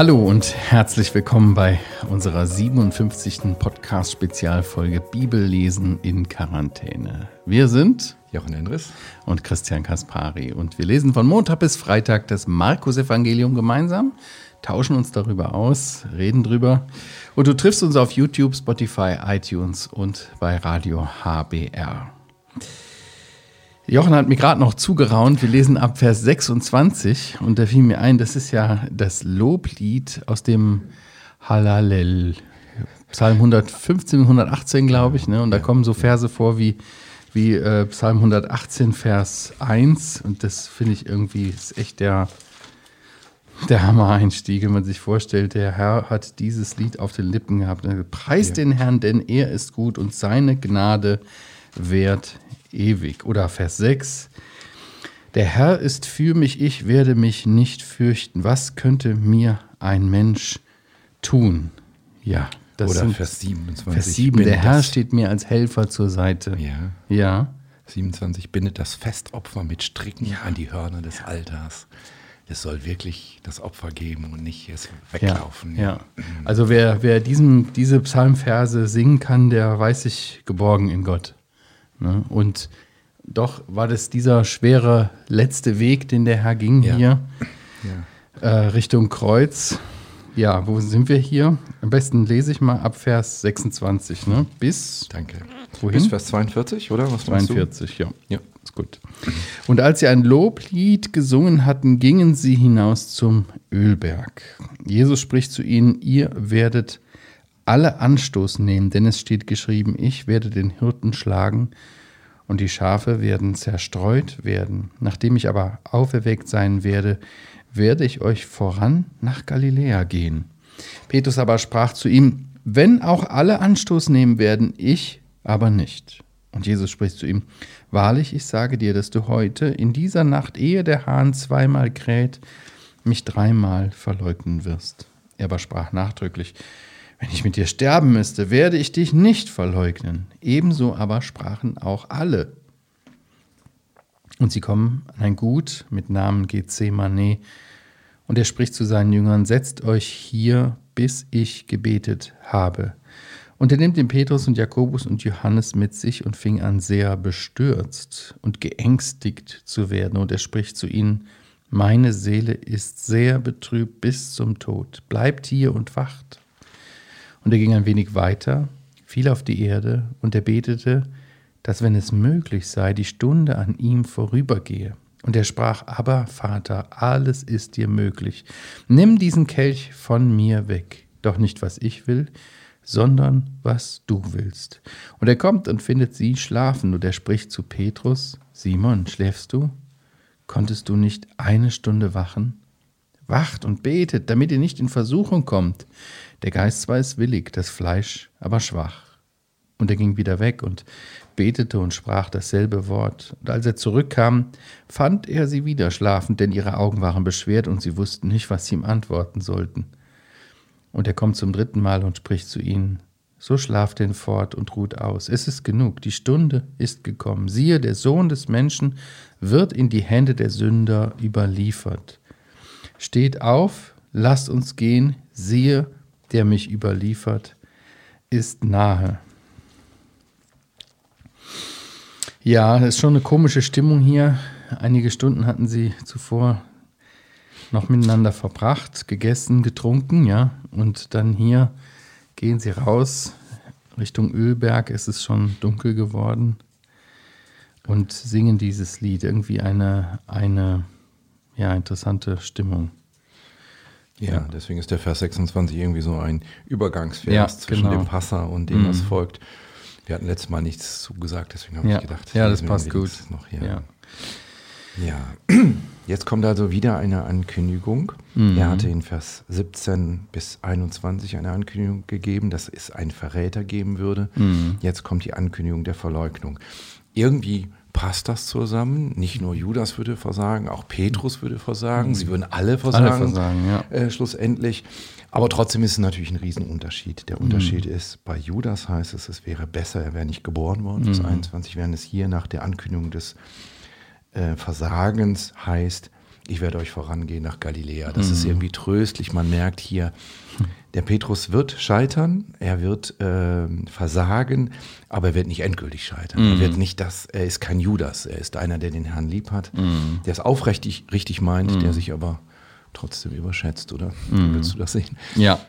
Hallo und herzlich willkommen bei unserer 57. Podcast-Spezialfolge Bibellesen in Quarantäne. Wir sind Jochen Endres und Christian Kaspari und wir lesen von Montag bis Freitag das Markus-Evangelium gemeinsam, tauschen uns darüber aus, reden drüber und du triffst uns auf YouTube, Spotify, iTunes und bei Radio HBR. Jochen hat mir gerade noch zugeraunt. Wir lesen ab Vers 26 und da fiel mir ein, das ist ja das Loblied aus dem Halalel. Psalm 115, 118, glaube ich. Ne? Und da kommen so Verse vor wie, wie äh, Psalm 118, Vers 1. Und das finde ich irgendwie ist echt der, der Hammer-Einstieg, wenn man sich vorstellt, der Herr hat dieses Lied auf den Lippen gehabt. Preist ja. den Herrn, denn er ist gut und seine Gnade währt ewig. Oder Vers 6. Der Herr ist für mich, ich werde mich nicht fürchten. Was könnte mir ein Mensch tun? Ja, das Oder Vers 27. Vers 7. Der Herr steht mir als Helfer zur Seite. Ja. Ja. 27. Bindet das Festopfer mit Stricken ja. an die Hörner des Altars. Es soll wirklich das Opfer geben und nicht es weglaufen. Ja, ja. Also wer, wer diesen, diese Psalmverse singen kann, der weiß sich geborgen in Gott. Ne? Und doch war das dieser schwere letzte Weg, den der Herr ging ja. hier ja. Äh, Richtung Kreuz. Ja, wo sind wir hier? Am besten lese ich mal ab Vers 26, ne? Bis. Danke. Wohin? Bis Vers 42, oder? Was 42, ja. Ja, ist gut. Und als sie ein Loblied gesungen hatten, gingen sie hinaus zum Ölberg. Jesus spricht zu ihnen: Ihr werdet alle Anstoß nehmen, denn es steht geschrieben, ich werde den Hirten schlagen und die Schafe werden zerstreut werden. Nachdem ich aber auferweckt sein werde, werde ich euch voran nach Galiläa gehen. Petrus aber sprach zu ihm, wenn auch alle Anstoß nehmen werden, ich aber nicht. Und Jesus spricht zu ihm, Wahrlich, ich sage dir, dass du heute, in dieser Nacht, ehe der Hahn zweimal kräht, mich dreimal verleugnen wirst. Er aber sprach nachdrücklich, wenn ich mit dir sterben müsste, werde ich dich nicht verleugnen. Ebenso aber sprachen auch alle. Und sie kommen an ein Gut mit Namen Gethsemane. Und er spricht zu seinen Jüngern, setzt euch hier, bis ich gebetet habe. Und er nimmt den Petrus und Jakobus und Johannes mit sich und fing an sehr bestürzt und geängstigt zu werden. Und er spricht zu ihnen, meine Seele ist sehr betrübt bis zum Tod. Bleibt hier und wacht. Und er ging ein wenig weiter, fiel auf die Erde und er betete, dass wenn es möglich sei, die Stunde an ihm vorübergehe. Und er sprach, aber Vater, alles ist dir möglich. Nimm diesen Kelch von mir weg, doch nicht was ich will, sondern was du willst. Und er kommt und findet sie schlafen, und er spricht zu Petrus, Simon, schläfst du? Konntest du nicht eine Stunde wachen? Wacht und betet, damit ihr nicht in Versuchung kommt. Der Geist zwar ist willig, das Fleisch aber schwach. Und er ging wieder weg und betete und sprach dasselbe Wort. Und als er zurückkam, fand er sie wieder schlafend, denn ihre Augen waren beschwert und sie wussten nicht, was sie ihm antworten sollten. Und er kommt zum dritten Mal und spricht zu ihnen, so schlaft denn fort und ruht aus. Es ist genug, die Stunde ist gekommen. Siehe, der Sohn des Menschen wird in die Hände der Sünder überliefert. Steht auf, lasst uns gehen, siehe, der mich überliefert, ist nahe. Ja, es ist schon eine komische Stimmung hier. Einige Stunden hatten sie zuvor noch miteinander verbracht, gegessen, getrunken, ja. Und dann hier gehen sie raus Richtung Ölberg. Es ist schon dunkel geworden und singen dieses Lied. Irgendwie eine, eine ja, interessante Stimmung. Ja, deswegen ist der Vers 26 irgendwie so ein Übergangsvers ja, zwischen genau. dem Passer und dem, was mhm. folgt. Wir hatten letztes Mal nichts zugesagt, deswegen habe ja. ich gedacht, ja, das passt gut. Noch hier. Ja. ja, jetzt kommt also wieder eine Ankündigung. Mhm. Er hatte in Vers 17 bis 21 eine Ankündigung gegeben, dass es einen Verräter geben würde. Mhm. Jetzt kommt die Ankündigung der Verleugnung. Irgendwie passt das zusammen. Nicht nur Judas würde versagen, auch Petrus würde versagen. Sie würden alle versagen, alle versagen ja. äh, schlussendlich. Aber trotzdem ist es natürlich ein Riesenunterschied. Der Unterschied mhm. ist, bei Judas heißt es, es wäre besser, er wäre nicht geboren worden. Vers mhm. 21, während es hier nach der Ankündigung des äh, Versagens heißt, ich werde euch vorangehen nach Galiläa. Das mhm. ist irgendwie tröstlich. Man merkt hier, der Petrus wird scheitern, er wird äh, versagen, aber er wird nicht endgültig scheitern. Mhm. Er wird nicht das, er ist kein Judas, er ist einer, der den Herrn lieb hat, mhm. der es aufrichtig richtig meint, der mhm. sich aber trotzdem überschätzt, oder? Mhm. Willst du das sehen? Ja.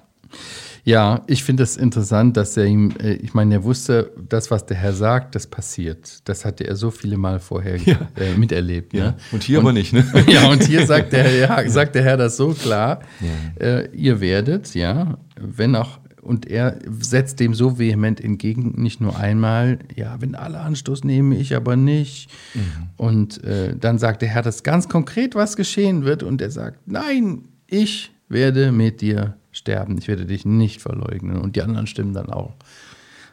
Ja, ich finde es das interessant, dass er ihm, äh, ich meine, er wusste, das, was der Herr sagt, das passiert. Das hatte er so viele Mal vorher ja. äh, miterlebt. Ja. Ne? Und hier und, aber nicht, ne? ja, und hier sagt der, ja, sagt der Herr das so klar. Ja. Äh, ihr werdet, ja, wenn auch, und er setzt dem so vehement entgegen, nicht nur einmal, ja, wenn alle Anstoß nehmen, ich aber nicht. Mhm. Und äh, dann sagt der Herr das ganz konkret, was geschehen wird. Und er sagt, nein, ich werde mit dir sterben, ich werde dich nicht verleugnen. Und die anderen stimmen dann auch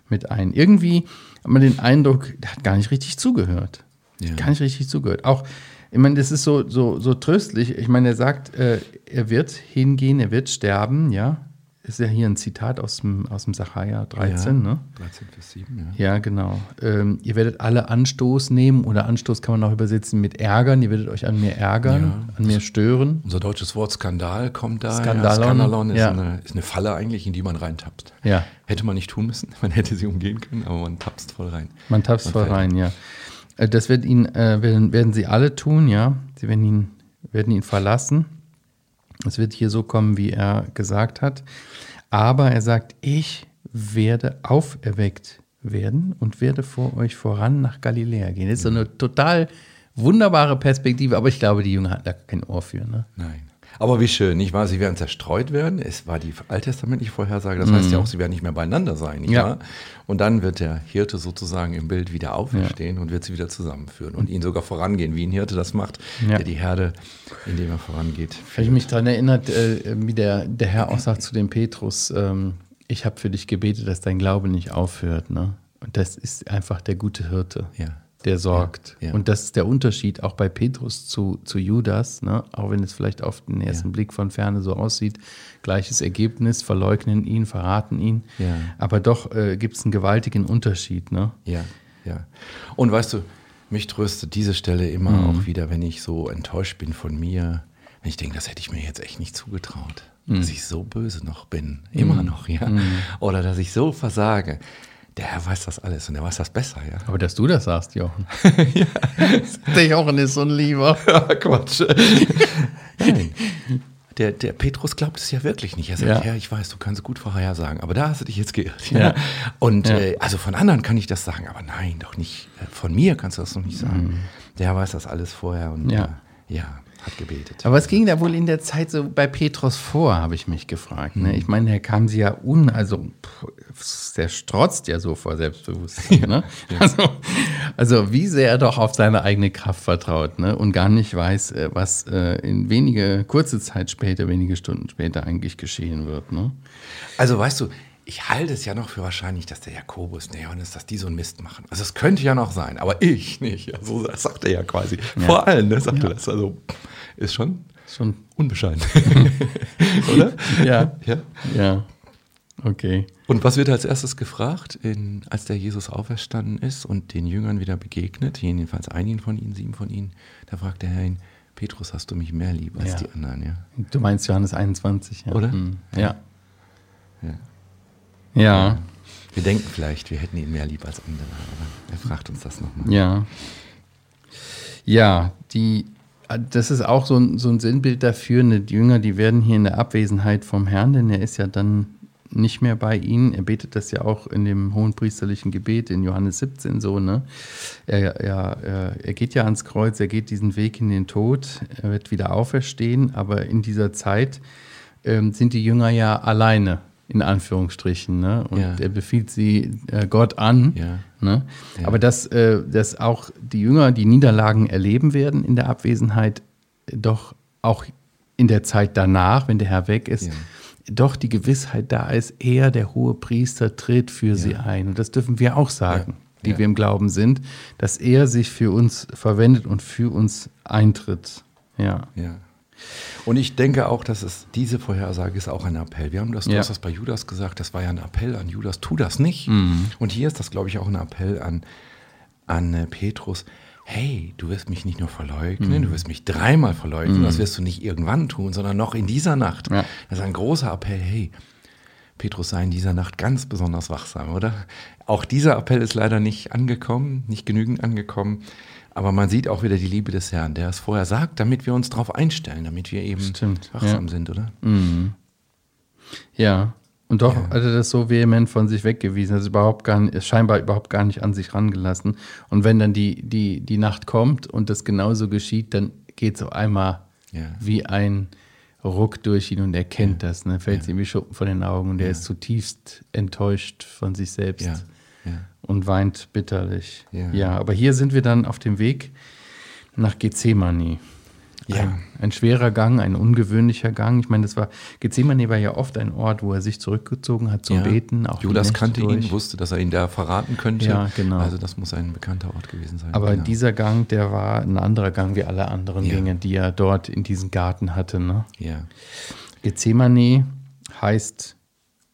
mit ein. Irgendwie hat man den Eindruck, der hat gar nicht richtig zugehört. Ja. Gar nicht richtig zugehört. Auch, ich meine, das ist so, so, so tröstlich. Ich meine, er sagt, äh, er wird hingehen, er wird sterben, ja ist ja hier ein Zitat aus dem, aus dem Sacharja 13, ja, ne? 13, Vers 7, ja. Ja, genau. Ähm, ihr werdet alle Anstoß nehmen oder Anstoß kann man auch übersetzen mit ärgern. Ihr werdet euch an mir ärgern, ja. an mir stören. Unser deutsches Wort Skandal kommt da. Skandalon. Ja, Skandalon ist, eine, ist eine Falle eigentlich, in die man reintapst. Ja. Hätte man nicht tun müssen, man hätte sie umgehen können, aber man tapst voll rein. Man tapst voll rein, ja. Äh, das wird ihn, äh, werden, werden sie alle tun, ja. Sie werden ihn, werden ihn verlassen. Es wird hier so kommen, wie er gesagt hat. Aber er sagt, ich werde auferweckt werden und werde vor euch voran nach Galiläa gehen. Das ist so eine total wunderbare Perspektive, aber ich glaube, die Jünger hatten da kein Ohr für. Ne? Nein. Aber wie schön, nicht wahr? Sie werden zerstreut werden. Es war die alttestamentliche Vorhersage. Das mhm. heißt ja auch, sie werden nicht mehr beieinander sein, nicht ja. wahr? Und dann wird der Hirte sozusagen im Bild wieder auferstehen ja. und wird sie wieder zusammenführen und ihnen sogar vorangehen, wie ein Hirte das macht, ja. der die Herde, indem er vorangeht. Führt. Ich mich daran erinnert, äh, wie der, der Herr auch sagt zu dem Petrus, ähm, ich habe für dich gebetet, dass dein Glaube nicht aufhört. Ne? Und das ist einfach der gute Hirte. Ja der sorgt. Ja, ja. Und das ist der Unterschied auch bei Petrus zu, zu Judas, ne? auch wenn es vielleicht auf den ersten ja. Blick von ferne so aussieht. Gleiches Ergebnis, verleugnen ihn, verraten ihn. Aber doch äh, gibt es einen gewaltigen Unterschied. Ne? Ja, ja. Und weißt du, mich tröstet diese Stelle immer mhm. auch wieder, wenn ich so enttäuscht bin von mir. Wenn ich denke, das hätte ich mir jetzt echt nicht zugetraut. Mhm. Dass ich so böse noch bin. Immer mhm. noch, ja. Mhm. Oder dass ich so versage der Herr weiß das alles und der weiß das besser, ja. Aber dass du das sagst, Jochen. ja. Der Jochen ist so ein Lieber. Quatsch. Nein. Der, der Petrus glaubt es ja wirklich nicht. Er sagt, ja. ja, ich weiß, du kannst gut vorhersagen, aber da hast du dich jetzt geirrt. Ja. Und ja. Äh, also von anderen kann ich das sagen, aber nein, doch nicht. Äh, von mir kannst du das noch nicht sagen. Mhm. Der weiß das alles vorher und ja. Äh, ja hat gebetet. Aber was ging da wohl in der Zeit so bei Petrus vor, habe ich mich gefragt. Ne? Ich meine, er kam sie ja un, also der strotzt ja so vor Selbstbewusstsein. Ne? Ja. Also, also wie sehr er doch auf seine eigene Kraft vertraut ne? und gar nicht weiß, äh, was äh, in wenige, kurze Zeit später, wenige Stunden später eigentlich geschehen wird. Ne? Also weißt du, ich halte es ja noch für wahrscheinlich, dass der Jakobus, der Johannes, dass die so einen Mist machen. Also es könnte ja noch sein, aber ich nicht. Also das sagt er ja quasi. Ja. Vor allem, ne, sagt ja. er das. Also ist schon, schon unbescheiden. Oder? Ja. ja. Ja. Okay. Und was wird als erstes gefragt, in, als der Jesus auferstanden ist und den Jüngern wieder begegnet, jedenfalls einigen von ihnen, sieben von ihnen, da fragt der Herr ihn, Petrus, hast du mich mehr lieb als ja. die anderen, ja? Du meinst Johannes 21, ja. Oder? Mhm. Ja. ja. Ja. Wir denken vielleicht, wir hätten ihn mehr lieb als andere, aber er fragt uns das nochmal. Ja. Ja, die, das ist auch so ein, so ein Sinnbild dafür. Ne, die Jünger, die werden hier in der Abwesenheit vom Herrn, denn er ist ja dann nicht mehr bei ihnen. Er betet das ja auch in dem hohenpriesterlichen Gebet in Johannes 17 so. Ne? Er, er, er geht ja ans Kreuz, er geht diesen Weg in den Tod, er wird wieder auferstehen, aber in dieser Zeit ähm, sind die Jünger ja alleine in Anführungsstrichen. Ne? Und ja. er befiehlt sie äh, Gott an. Ja. Ne? Ja. Aber dass, äh, dass auch die Jünger die Niederlagen erleben werden in der Abwesenheit, doch auch in der Zeit danach, wenn der Herr weg ist, doch die Gewissheit da ist, er, der hohe Priester, tritt für sie ein. Und das dürfen wir auch sagen, die wir im Glauben sind, dass er sich für uns verwendet und für uns eintritt. Ja. Ja. Und ich denke auch, dass es diese Vorhersage ist auch ein Appell. Wir haben das, du ja. hast das bei Judas gesagt, das war ja ein Appell an Judas, tu das nicht. Mhm. Und hier ist das, glaube ich, auch ein Appell an, an äh, Petrus. hey, du wirst mich nicht nur verleugnen, mhm. du wirst mich dreimal verleugnen, mhm. das wirst du nicht irgendwann tun, sondern noch in dieser Nacht. Ja. Das ist ein großer Appell, hey, Petrus sei in dieser Nacht ganz besonders wachsam, oder? Auch dieser Appell ist leider nicht angekommen, nicht genügend angekommen. Aber man sieht auch wieder die Liebe des Herrn, der es vorher sagt, damit wir uns darauf einstellen, damit wir eben Stimmt, wachsam ja. sind, oder? Mhm. Ja, und doch ja. hat er das so vehement von sich weggewiesen, also überhaupt gar nicht, scheinbar überhaupt gar nicht an sich rangelassen. Und wenn dann die, die, die Nacht kommt und das genauso geschieht, dann geht es auf einmal ja. wie ein Ruck durch ihn und er kennt ja. das, ne? fällt ja. ihm wie Schuppen von den Augen und er ist zutiefst enttäuscht von sich selbst und weint bitterlich. Ja. aber hier sind wir dann auf dem Weg nach Gethsemane. Ja. Ein, ein, schwerer Gang, ein ungewöhnlicher Gang. Ich meine, das war, Gethsemane war ja oft ein Ort, wo er sich zurückgezogen hat zum ja. Beten. Auch Judas kannte durch. ihn, wusste, dass er ihn da verraten könnte. Ja, genau. Also das muss ein bekannter Ort gewesen sein. Aber genau. dieser Gang, der war ein anderer Gang wie alle anderen ja. Gänge, die er dort in diesem Garten hatte. Ne? Ja. Gethsemane heißt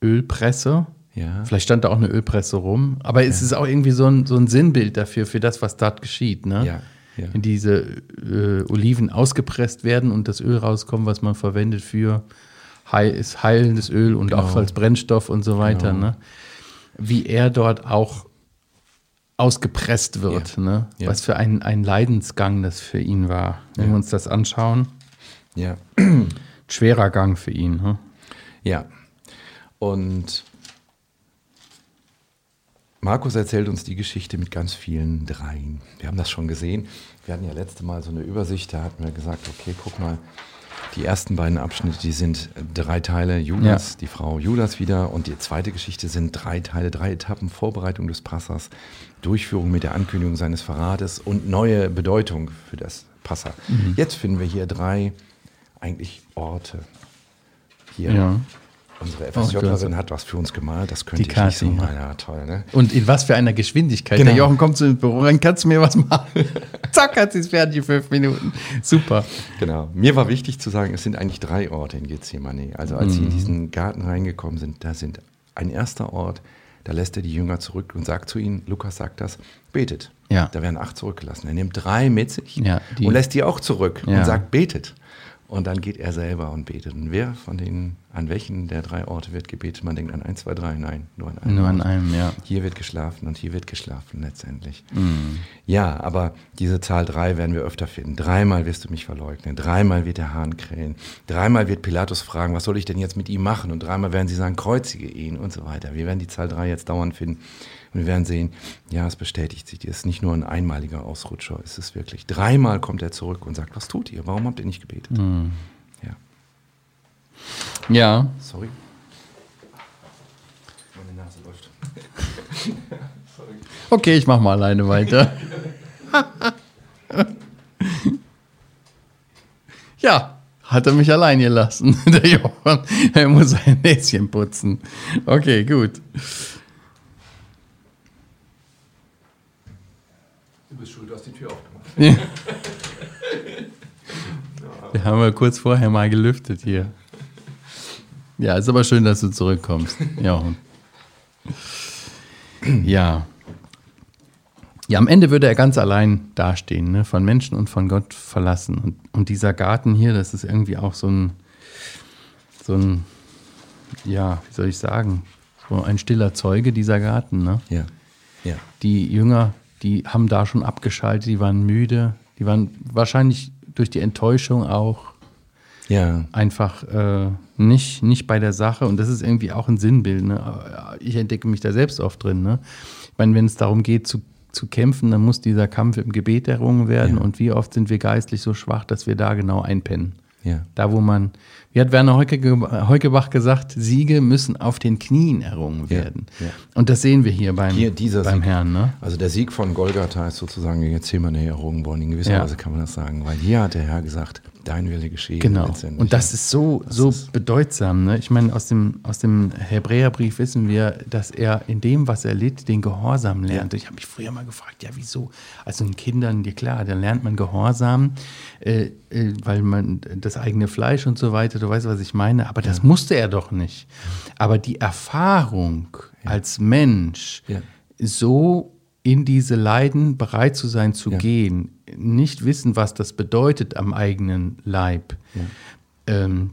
Ölpresse. Ja. Vielleicht stand da auch eine Ölpresse rum. Aber es ist auch irgendwie so ein, so ein Sinnbild dafür, für das, was dort geschieht. Ne? Ja ja. in diese äh, Oliven ausgepresst werden und das Öl rauskommt, was man verwendet für heil, heilendes Öl und genau. auch als Brennstoff und so weiter. Genau. Ne? Wie er dort auch ausgepresst wird. Ja. Ne? Ja. Was für ein, ein Leidensgang das für ihn war. Wenn wir uns das anschauen. Ja. Schwerer Gang für ihn. Ne? Ja. Und Markus erzählt uns die Geschichte mit ganz vielen Dreien. Wir haben das schon gesehen. Wir hatten ja letzte Mal so eine Übersicht, da hatten wir gesagt, okay, guck mal, die ersten beiden Abschnitte, die sind drei Teile Judas, ja. die Frau Judas wieder und die zweite Geschichte sind drei Teile, drei Etappen, Vorbereitung des Passers, Durchführung mit der Ankündigung seines Verrates und neue Bedeutung für das Passer. Mhm. Jetzt finden wir hier drei eigentlich Orte. Hier ja. Unsere FSJlerin oh, hat was für uns gemalt, das könnte die ich nicht so mal. Ja, toll, ne? Und in was für einer Geschwindigkeit. Genau. Der Jochen kommt zu ins Büro rein, kannst du mir was machen? Zack, hat sie es fertig in fünf Minuten. Super. Genau. Mir war wichtig zu sagen, es sind eigentlich drei Orte in Gethsemane. Also als mhm. sie in mhm. diesen Garten reingekommen sind, da sind ein erster Ort, da lässt er die Jünger zurück und sagt zu ihnen, Lukas sagt das, betet. Ja. Da werden acht zurückgelassen. Er nimmt drei mit sich ja, und lässt die auch zurück ja. und sagt, betet. Und dann geht er selber und betet. Und wer von den, an welchen der drei Orte wird gebetet? Man denkt an eins, zwei, drei. Nein, nur an einem. Nur an einem, ja. Hier wird geschlafen und hier wird geschlafen letztendlich. Mm. Ja, aber diese Zahl drei werden wir öfter finden. Dreimal wirst du mich verleugnen. Dreimal wird der Hahn krähen. Dreimal wird Pilatus fragen, was soll ich denn jetzt mit ihm machen? Und dreimal werden sie sagen, kreuzige ihn und so weiter. Wir werden die Zahl drei jetzt dauernd finden. Und wir werden sehen, ja, es bestätigt sich. Es ist nicht nur ein einmaliger Ausrutscher. Es ist wirklich. Dreimal kommt er zurück und sagt, was tut ihr? Warum habt ihr nicht gebetet? Mhm. Ja. Ja. Sorry. Meine Nase läuft. Sorry. Okay, ich mach mal alleine weiter. ja, hat er mich allein gelassen, der Johann. Er muss sein Näschen putzen. Okay, gut. Du bist schuld, du hast die Tür aufgemacht. Ja. Wir haben ja kurz vorher mal gelüftet hier. Ja, ist aber schön, dass du zurückkommst. Ja. Ja. Ja, am Ende würde er ganz allein dastehen, ne? von Menschen und von Gott verlassen. Und, und dieser Garten hier, das ist irgendwie auch so ein, so ein, ja, wie soll ich sagen, so ein stiller Zeuge, dieser Garten. Ne? Ja. ja. Die Jünger die haben da schon abgeschaltet, die waren müde, die waren wahrscheinlich durch die Enttäuschung auch ja. einfach äh, nicht, nicht bei der Sache. Und das ist irgendwie auch ein Sinnbild. Ne? Ich entdecke mich da selbst oft drin. Ne? Ich meine, wenn es darum geht zu, zu kämpfen, dann muss dieser Kampf im Gebet errungen werden. Ja. Und wie oft sind wir geistlich so schwach, dass wir da genau einpennen. Ja. Da, wo man, wie hat Werner Heukebach gesagt, Siege müssen auf den Knien errungen werden. Ja, ja. Und das sehen wir hier beim, hier beim Sieg, Herrn. Ne? Also der Sieg von Golgatha ist sozusagen jetzt Gethsemane errungen worden. In gewisser. Weise kann man das sagen, weil hier hat der Herr gesagt, dein Wille geschehen. Genau. Und das ist so, das so ist bedeutsam. Ne? Ich meine, aus dem, aus dem Hebräerbrief wissen wir, dass er in dem, was er litt, den Gehorsam lernt. Ja. Ich habe mich früher mal gefragt, ja, wieso? Also in Kindern, ja klar, dann lernt man Gehorsam, äh, äh, weil man das eigene Fleisch und so weiter, du weißt, was ich meine, aber das ja. musste er doch nicht. Aber die Erfahrung ja. als Mensch, so in diese Leiden bereit zu sein zu Ja. gehen, nicht wissen, was das bedeutet am eigenen Leib, ähm,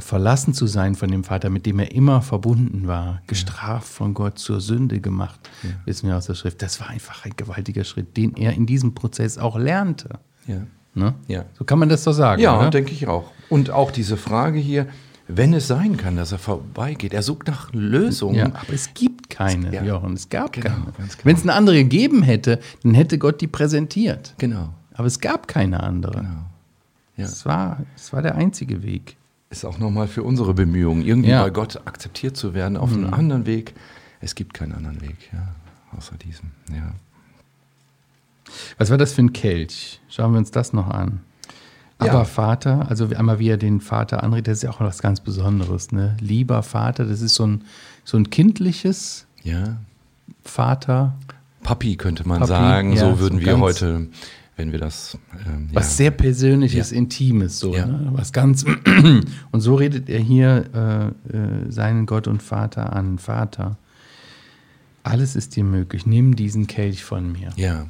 verlassen zu sein von dem Vater, mit dem er immer verbunden war, gestraft von Gott zur Sünde gemacht, wissen wir aus der Schrift. Das war einfach ein gewaltiger Schritt, den er in diesem Prozess auch lernte. Ja. Ne? Ja. So kann man das doch sagen. Ja, denke ich auch. Und auch diese Frage hier, wenn es sein kann, dass er vorbeigeht, er sucht nach Lösungen. Ja, aber es gibt keine, Ja. Jochen. Es gab Genau, keine. genau. Wenn es eine andere gegeben hätte, dann hätte Gott die präsentiert. Genau. Aber es gab keine andere. genau. Ja. Es, war, es war der einzige Weg. Ist auch nochmal für unsere Bemühungen, irgendwie Ja. bei Gott akzeptiert zu werden, auf einem anderen Weg. Es gibt keinen anderen Weg, ja, außer diesem. Ja. Was war das für ein Kelch? Schauen wir uns das noch an. Ja. Aber Vater, also einmal wie er den Vater anredet, das ist ja auch was ganz Besonderes. Ne? Lieber Vater, das ist so ein, so ein kindliches ja. Vater, Papi könnte man Papi, sagen, ja, so würden so wir heute, wenn wir das. Ähm, was sehr Persönliches. Intimes, so, Ja. ne? was ganz. Und so redet er hier äh, äh, seinen Gott und Vater an. Vater, alles ist dir möglich, nimm diesen Kelch von mir. Ja.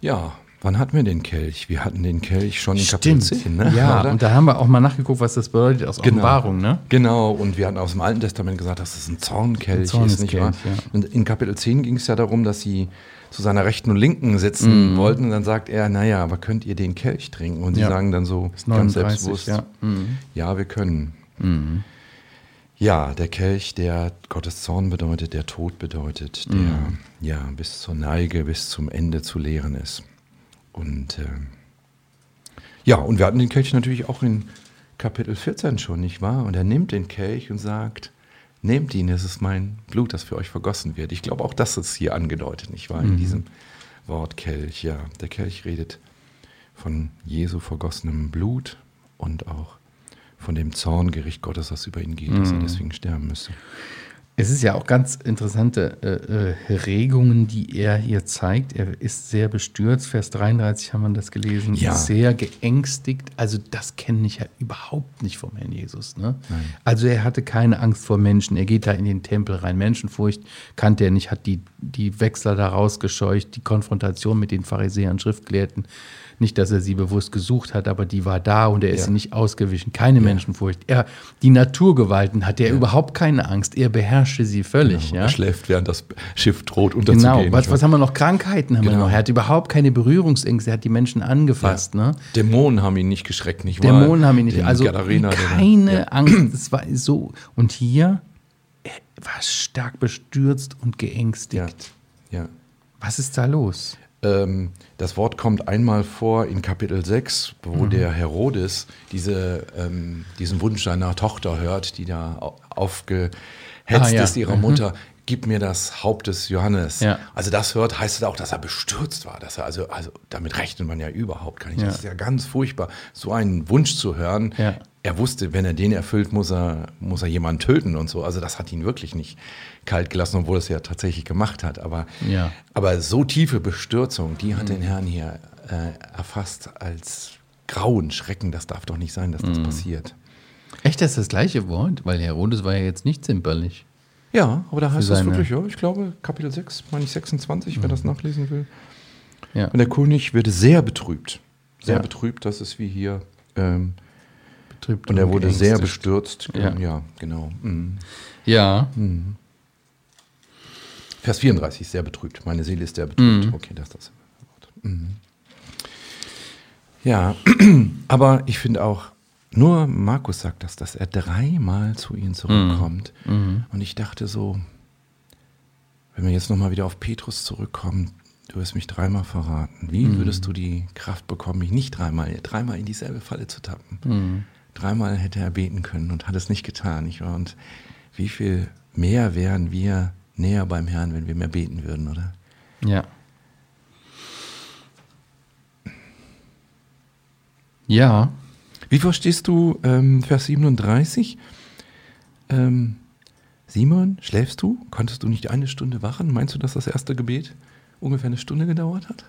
Ja, wann hatten wir den Kelch? Wir hatten den Kelch schon in Kapitel 10, ne? Ja, Oder? und da haben wir auch mal nachgeguckt, was das bedeutet aus Genau. Offenbarung, ne? Genau, und wir hatten aus dem Alten Testament gesagt, dass es ein Zornkelch Ein ist, nicht wahr? Ja. Und in Kapitel 10 ging es ja darum, dass sie zu seiner Rechten und Linken sitzen wollten. Und dann sagt er, naja, aber könnt ihr den Kelch trinken? Und sie. Ja. sagen dann so ganz 39, selbstbewusst, ja. Mhm. ja, wir können. Ja, der Kelch, der Gottes Zorn bedeutet, der Tod bedeutet, der Mhm. ja bis zur Neige, bis zum Ende zu lehren ist. Und äh, ja, und wir hatten den Kelch natürlich auch in Kapitel 14 schon, nicht wahr? Und er nimmt den Kelch und sagt, nehmt ihn, es ist mein Blut, das für euch vergossen wird. Ich glaube, auch das ist hier angedeutet, nicht wahr? In diesem Wort Kelch, ja. Der Kelch redet von Jesu vergossenem Blut und auch von dem Zorngericht Gottes, das über ihn geht, dass er deswegen sterben müsste. Es ist ja auch ganz interessante äh, äh, Regungen, die er hier zeigt. Er ist sehr bestürzt. Vers 33 haben wir das gelesen. Ja. Sehr geängstigt. Also das kenne ich ja überhaupt nicht vom Herrn Jesus. Ne? Also er hatte keine Angst vor Menschen. Er geht da in den Tempel rein. Menschenfurcht kannte er nicht, hat die, die Wechsler da rausgescheucht, die Konfrontation mit den Pharisäern, Schriftgelehrten. Nicht, dass er sie bewusst gesucht hat, aber die war da und er ist Ja. sie nicht ausgewichen. Keine Menschenfurcht. Er, die Naturgewalten hatte er überhaupt keine Angst. Er beherrschte sie völlig. Ja? Er schläft, während das Schiff droht Genau. unterzugehen. Was, was haben wir noch? Krankheiten haben wir Genau. noch. Er hat überhaupt keine Berührungsängste. Er hat die Menschen angefasst. Ne? Dämonen haben ihn nicht geschreckt, nicht wahr? Dämonen haben ihn nicht. Den Also da- keine Ja. Angst. Es war so. Und hier, er war stark bestürzt und geängstigt. Ja, ja. Was ist da los? Ähm, das Wort kommt einmal vor in Kapitel 6, Mhm. wo der Herodes diese, ähm, diesen Wunsch seiner Tochter hört, die da au- aufgehetzt Ah, ja. ist, ihrer Mutter. Gib mir das Haupt des Johannes. Ja. Also das hört, heißt es auch, dass er bestürzt war. Dass er also, also damit rechnet man ja überhaupt gar nicht. Ja. Das ist ja ganz furchtbar, so einen Wunsch zu hören. Er wusste, wenn er den erfüllt, muss er, muss er jemanden töten und so. Also das hat ihn wirklich nicht kalt gelassen, obwohl es ja tatsächlich gemacht hat. Aber, Ja. aber so tiefe Bestürzung, die hat Mhm. den Herrn hier äh, erfasst als Grauen, Schrecken. Das darf doch nicht sein, dass das Mhm. passiert. Echt, das ist das gleiche Wort? Weil Herodes war ja jetzt nicht zimperlich. Ja, aber da heißt es wirklich, ja, ich glaube, Kapitel 6, meine ich 26, wer Mhm. das nachlesen will. Ja. Und der König wird sehr betrübt. Sehr Ja. betrübt, das ist wie hier. Ähm, Betrübt und er wurde sehr geängstigt. bestürzt. Ja. ja genau. Mhm. Ja. Vers 34, sehr betrübt. Meine Seele ist sehr betrübt. Mhm. Okay, das ist das. Mhm. Ja, aber ich finde auch, nur Markus sagt das, dass er dreimal zu ihnen zurückkommt. Mhm. Und ich dachte so, wenn wir jetzt nochmal wieder auf Petrus zurückkommen, du wirst mich dreimal verraten. Wie Mhm. würdest du die Kraft bekommen, mich nicht dreimal, dreimal in dieselbe Falle zu tappen? Dreimal hätte er beten können und hat es nicht getan. Nicht wahr? Und wie viel mehr wären wir näher beim Herrn, wenn wir mehr beten würden, oder? Ja. Ja. Wie verstehst du ähm, Vers 37? Ähm, Simon, schläfst du? Konntest du nicht eine Stunde wachen? Meinst du, dass das erste Gebet ungefähr eine Stunde gedauert hat?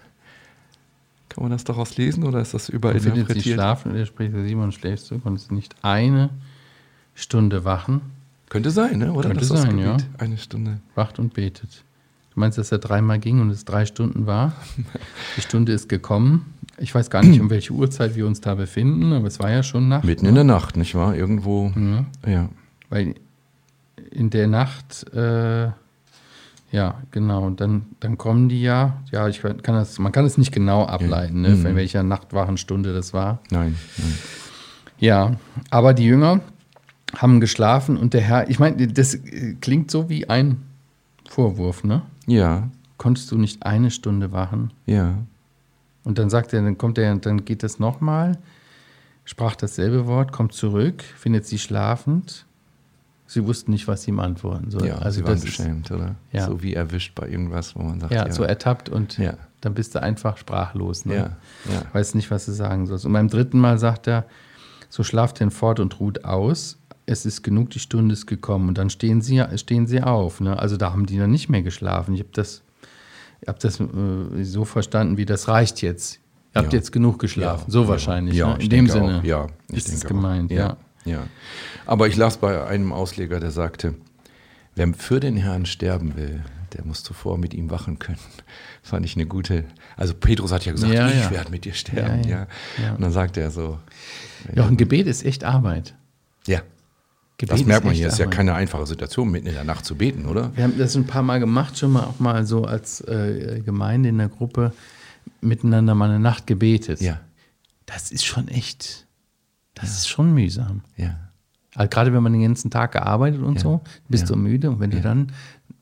Kann man das daraus lesen oder ist das überall Er findet sie schlafen und er spricht Simon, schläfst du? Konntest nicht eine Stunde wachen? Könnte sein, ne? oder? Könnte das sein, ja. Eine Stunde. Wacht und betet. Du meinst, dass er dreimal ging und es drei Stunden war? Die Stunde ist gekommen. Ich weiß gar nicht, um welche Uhrzeit wir uns da befinden, aber es war ja schon Nacht. Mitten in der Nacht, nicht wahr? Irgendwo. Ja. Ja. Weil in der Nacht, äh, ja, genau, und dann, dann kommen die ja, ja, ich kann das, man kann es nicht genau ableiten, ne, Mhm. in welcher Nachtwachenstunde das war. Nein. nein. Ja, aber die Jünger haben geschlafen und der Herr, ich meine, das klingt so wie ein Vorwurf, ne? Ja. Konntest du nicht eine Stunde wachen? Ja. Und dann sagt er, dann kommt er, dann geht das nochmal, sprach dasselbe Wort, kommt zurück, findet sie schlafend. Sie wussten nicht, was sie ihm antworten sollen. Ja, also sie waren beschämt, oder? Ja. So wie erwischt bei irgendwas, wo man sagt, ja, ja. so ertappt und Ja. dann bist du einfach sprachlos. Ne? ja, ja. Weiß nicht, was du sagen sollst. Und beim dritten Mal sagt er, so schlaft denn fort und ruht aus. Es ist genug, die Stunde ist gekommen. Und dann stehen sie, stehen sie auf. Ne? Also da haben die dann nicht mehr geschlafen. Ich habe das, ich hab das äh, so verstanden, wie das reicht jetzt. Ihr habt jetzt genug geschlafen. so wahrscheinlich. Ja, ne? In dem Sinne Auch. Ja, ich ist es denke auch. gemeint. Ja. Ja. Aber ich las bei einem Ausleger, der sagte, wer für den Herrn sterben will, der muss zuvor mit ihm wachen können. Fand ich eine gute. Also Petrus hat ja gesagt, Ja, ich ja. werde mit dir sterben. Ja, Ja. Und dann sagt er so, Ja, ein Gebet ist echt Arbeit. ja, Gebet das merkt man hier. Ist ja keine einfache Situation, mitten in der Nacht zu beten, oder? Wir haben das ein paar Mal gemacht, schon mal auch mal so als äh, Gemeinde in der Gruppe miteinander mal eine Nacht gebetet. Ja, Das ist schon echt, das ist schon mühsam. ja. Also gerade wenn man den ganzen Tag gearbeitet und Ja. so, bist Ja. du müde und wenn du dann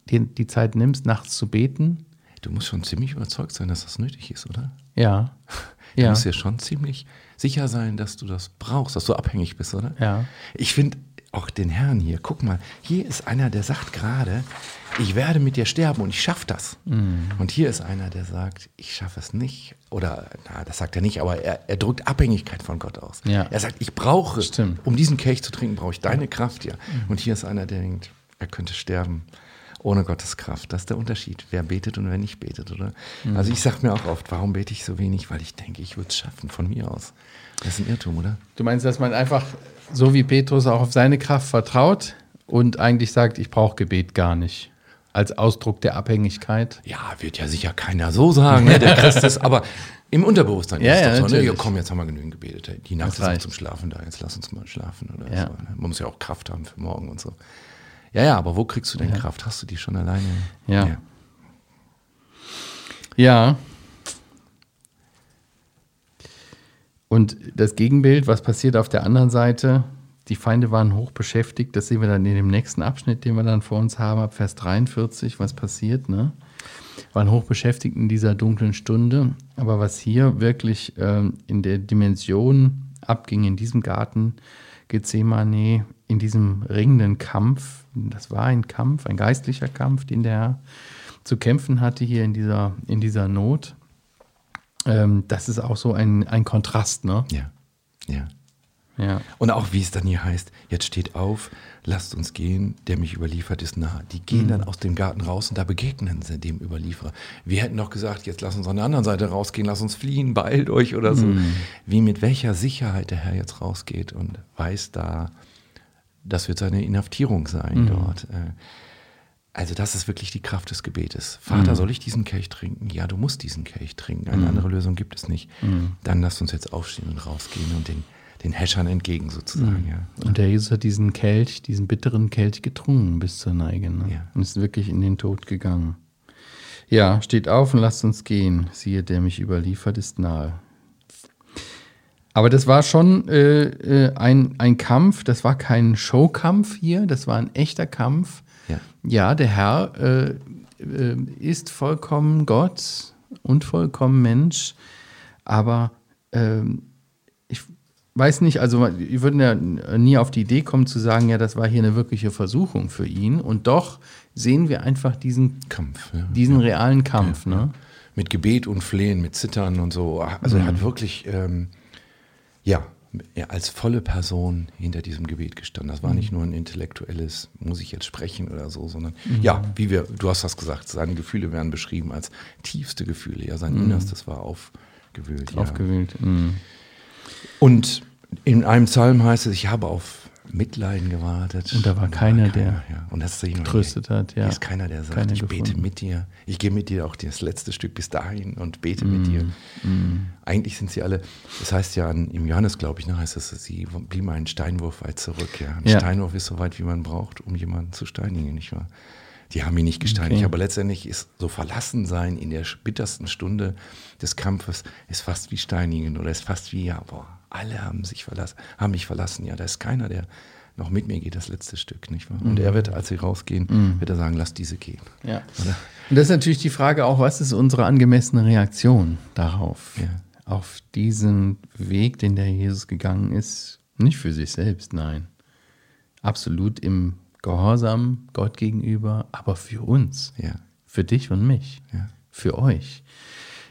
die, die Zeit nimmst, nachts zu beten, Du musst schon ziemlich überzeugt sein, dass das nötig ist, oder? ja, Du ja, musst ja schon ziemlich sicher sein, dass du das brauchst, dass du abhängig bist, oder? ja, Ich finde auch den Herrn hier, guck mal, hier ist einer, der sagt gerade, ich werde mit dir sterben und ich schaffe das. Mhm. Und hier ist einer, der sagt, ich schaffe es nicht. Oder, na, das sagt er nicht, aber er, er drückt Abhängigkeit von Gott aus. Ja. Er sagt, ich brauche, Stimmt. um diesen Kelch zu trinken, brauche ich deine Kraft ja. Und hier ist einer, der denkt, er könnte sterben ohne Gottes Kraft. Das ist der Unterschied, wer betet und wer nicht betet, oder? Mhm. Also ich sage mir auch oft, warum bete ich so wenig? Weil ich denke, ich würde es schaffen, von mir aus. Das ist ein Irrtum, oder? Du meinst, dass man einfach so wie Petrus auch auf seine Kraft vertraut und eigentlich sagt, ich brauche Gebet gar nicht. Als Ausdruck der Abhängigkeit. Ja, wird ja sicher keiner so sagen, ne, der Christ ist, aber im Unterbewusstsein Ja, ist ja, doch so, ne, ja, komm, jetzt haben wir genügend gebetet. Die Nacht Das ist noch zum Schlafen da, jetzt lass uns mal schlafen oder Ja. so. Ne? Man muss ja auch Kraft haben für morgen und so. Ja, ja, aber wo kriegst du denn Kraft? Hast du die schon alleine? Ja. Ja. Und das Gegenbild, was passiert auf der anderen Seite? Die Feinde waren hoch beschäftigt. Das sehen wir dann in dem nächsten Abschnitt, den wir dann vor uns haben, ab Vers 43, was passiert, ne? Waren hoch beschäftigt in dieser dunklen Stunde. Aber was hier wirklich ähm, in der Dimension abging, in diesem Garten Gethsemane, in diesem ringenden Kampf, das war ein Kampf, ein geistlicher Kampf, den der Herr zu kämpfen hatte hier in dieser, in dieser Not. Ähm, das ist auch so ein, ein Kontrast, ne? Ja, ja. Ja. Und auch wie es dann hier heißt, jetzt steht auf, lasst uns gehen, der mich überliefert ist nah. Die gehen dann aus dem Garten raus und da begegnen sie dem Überlieferer. Wir hätten doch gesagt, jetzt lass uns an der anderen Seite rausgehen, lass uns fliehen, beeilt euch oder so. Wie mit welcher Sicherheit der Herr jetzt rausgeht und weiß da, das wird seine Inhaftierung sein dort. Äh, Also das ist wirklich die Kraft des Gebetes. Vater, soll ich diesen Kelch trinken? Ja, du musst diesen Kelch trinken. Eine andere Lösung gibt es nicht. Dann lasst uns jetzt aufstehen und rausgehen und den, den Häschern entgegen sozusagen. Ja. Und der Jesus hat diesen Kelch, diesen bitteren Kelch getrunken bis zur Neige ne? Ja. und ist wirklich in den Tod gegangen. Ja, steht auf und lasst uns gehen. Siehe, der mich überliefert, ist nahe. Aber das war schon äh, äh, ein, ein Kampf, das war kein Showkampf hier, das war ein echter Kampf. Ja. Ja, der Herr äh, äh, ist vollkommen Gott und vollkommen Mensch, aber ähm, ich weiß nicht, also wir würden ja nie auf die Idee kommen zu sagen, ja, das war hier eine wirkliche Versuchung für ihn und doch sehen wir einfach diesen, Kampf. Ja. diesen realen Kampf. Ne? Mit Gebet und Flehen, mit Zittern und so. Also er hat wirklich, ähm, ja, als volle Person hinter diesem Gebet gestanden. Das war nicht nur ein intellektuelles, muss ich jetzt sprechen oder so, sondern ja, wie wir, du hast das gesagt, seine Gefühle werden beschrieben als tiefste Gefühle. Ja, sein Innerstes war aufgewühlt. Ja. Aufgewühlt. Mhm. Und in einem Psalm heißt es, ich habe auf Mitleiden gewartet. Und da war keiner, der ja. und das ist getröstet hat. Ja. Ist keiner, der sagt, Keiner ich gefunden. bete mit dir. Ich gehe mit dir auch das letzte Stück bis dahin und bete Mm, mit dir. Eigentlich sind sie alle, das heißt ja an, im Johannes, glaube ich, ne, heißt es, sie blieben einen Steinwurf weit zurück. Ja. Ein Ja. Steinwurf ist so weit, wie man braucht, um jemanden zu steinigen, nicht wahr? Die haben ihn nicht gesteinigt, Okay. aber letztendlich ist so verlassen sein in der bittersten Stunde des Kampfes ist fast wie steinigen oder ist fast wie, ja, boah, alle haben sich verlassen, haben mich verlassen. Ja, da ist keiner, der noch mit mir geht, das letzte Stück, nicht wahr? Und er wird, als sie rausgehen, wird er sagen, lass diese gehen. Ja. Oder? Und das ist natürlich die Frage auch, was ist unsere angemessene Reaktion darauf? Ja. Auf diesen Weg, den der Jesus gegangen ist, nicht für sich selbst, nein. Absolut im Gehorsam Gott gegenüber, aber für uns, Ja. für dich und mich, Ja. für euch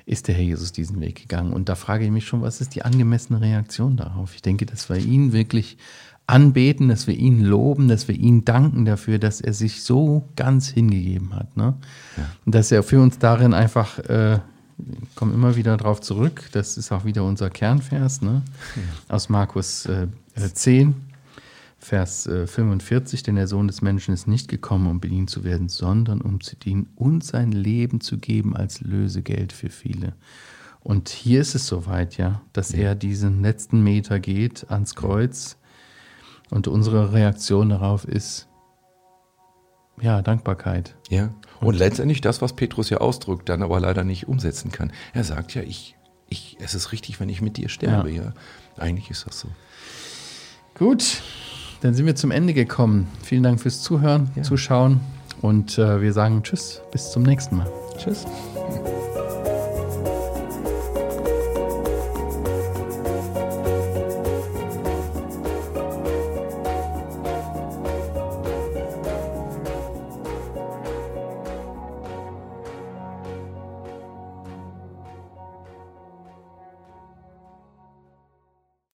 ist der Herr Jesus diesen Weg gegangen. Und da frage ich mich schon, was ist die angemessene Reaktion darauf? Ich denke, dass wir ihn wirklich anbeten, dass wir ihn loben, dass wir ihn danken dafür, dass er sich so ganz hingegeben hat. Ne? Und dass er für uns darin einfach, äh, ich komme immer wieder darauf zurück, das ist auch wieder unser Kernvers ne? aus Markus äh, äh, 10, Vers äh, 45, denn der Sohn des Menschen ist nicht gekommen, um bedient zu werden, sondern um zu dienen und sein Leben zu geben als Lösegeld für viele. Und hier ist es soweit, ja, dass er diesen letzten Meter geht ans Kreuz und unsere Reaktion darauf ist, ja, Dankbarkeit. Ja. Und letztendlich das, was Petrus ja ausdrückt, dann aber leider nicht umsetzen kann. Er sagt ja, ich, ich, es ist richtig, wenn ich mit dir sterbe. Ja. Eigentlich ist das so. Gut, dann sind wir zum Ende gekommen. Vielen Dank fürs Zuhören, Ja. Zuschauen und äh, wir sagen Tschüss, bis zum nächsten Mal. Tschüss.